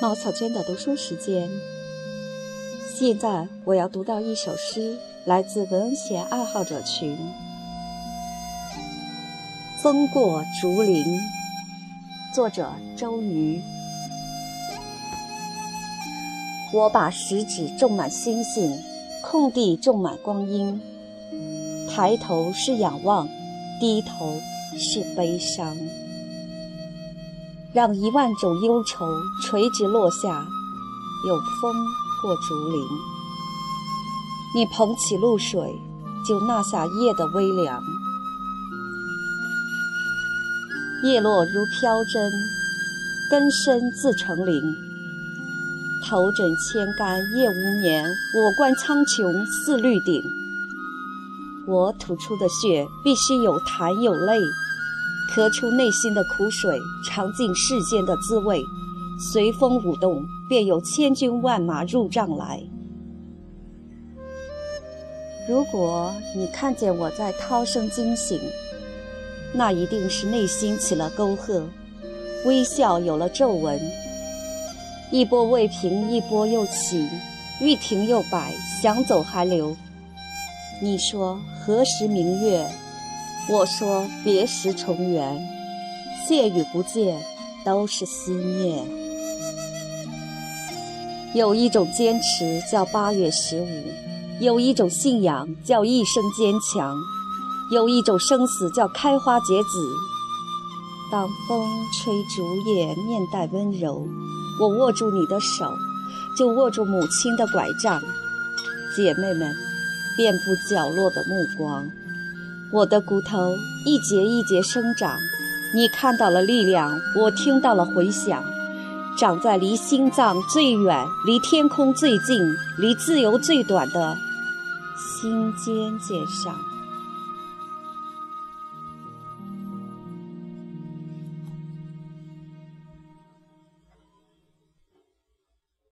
茅草间的读书时间，现在我要读到一首诗，来自文学爱好者群。风过竹林，作者周瑜。我把食指种满星星，空地种满光阴。抬头是仰望，低头是悲伤。让一万种忧愁垂直落下，有风过竹林。你捧起露水，就纳下夜的微凉。叶落如飘针，根深自成林。头枕千竿夜无眠，我观苍穹似绿顶。我吐出的血，必须有痰有泪。咳出内心的苦水，尝尽世间的滋味，随风舞动，便有千军万马入帐来。如果你看见我在涛声惊醒，那一定是内心起了沟壑，微笑有了皱纹。一波未平，一波又起，欲停又摆，想走还留。你说何时明月？我说别时重圆，见与不见，都是思念。有一种坚持叫八月十五，有一种信仰叫一生坚强，有一种生死叫开花结籽。当风吹竹叶，面带温柔，我握住你的手，就握住母亲的拐杖。姐妹们，遍布角落的目光。我的骨头一节一节生长，你看到了力量，我听到了回响，长在离心脏最远、离天空最近、离自由最短的心尖尖上。